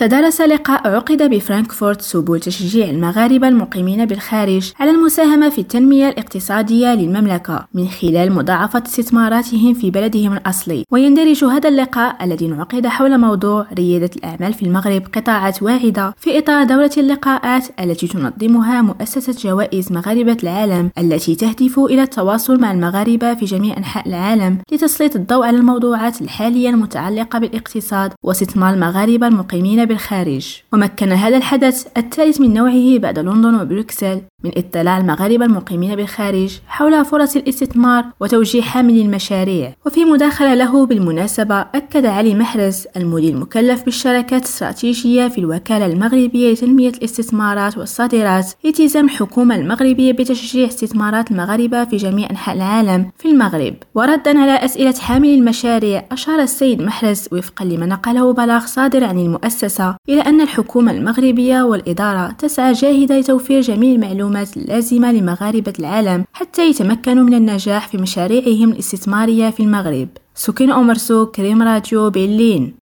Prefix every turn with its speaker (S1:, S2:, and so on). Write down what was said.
S1: تدارس لقاء عقد بفرانكفورت سبل تشجيع المغاربة المقيمين بالخارج على المساهمة في التنمية الاقتصادية للمملكة من خلال مضاعفة استثماراتهم في بلدهم الأصلي. ويندرج هذا اللقاء الذي انعقد حول موضوع ريادة الأعمال في المغرب قطاعات واعدة في إطار دورة اللقاءات التي تنظمها مؤسسة جوائز مغاربة العالم التي تهدف إلى التواصل مع المغاربة في جميع أنحاء العالم لتسليط الضوء على الموضوعات الحالية المتعلقة بالاقتصاد واستثمار المغاربة المقيمين بالخارج. ومكن هذا الحدث الثالث من نوعه بعد لندن وبروكسل. من اطلاع المغاربة المقيمين بالخارج حول فرص الاستثمار وتوجيه حاملي المشاريع. وفي مداخلة له بالمناسبة أكد علي محرز المدير المكلف بالشراكات الاستراتيجية في الوكالة المغربية لتنمية الاستثمارات والصادرات التزام الحكومة المغربية بتشجيع استثمارات المغاربة في جميع أنحاء العالم في المغرب. وردا على أسئلة حامل المشاريع أشار السيد محرز وفقا لما نقله بلاغ صادر عن المؤسسة إلى أن الحكومة المغربية والإدارة تسعى جاهدة لتوفير جميع المعلومات المعلومات اللازمة لمغاربة العالم حتى يتمكنوا من النجاح في مشاريعهم الاستثمارية في المغرب. سكين أمرسو كريم راديو برلين.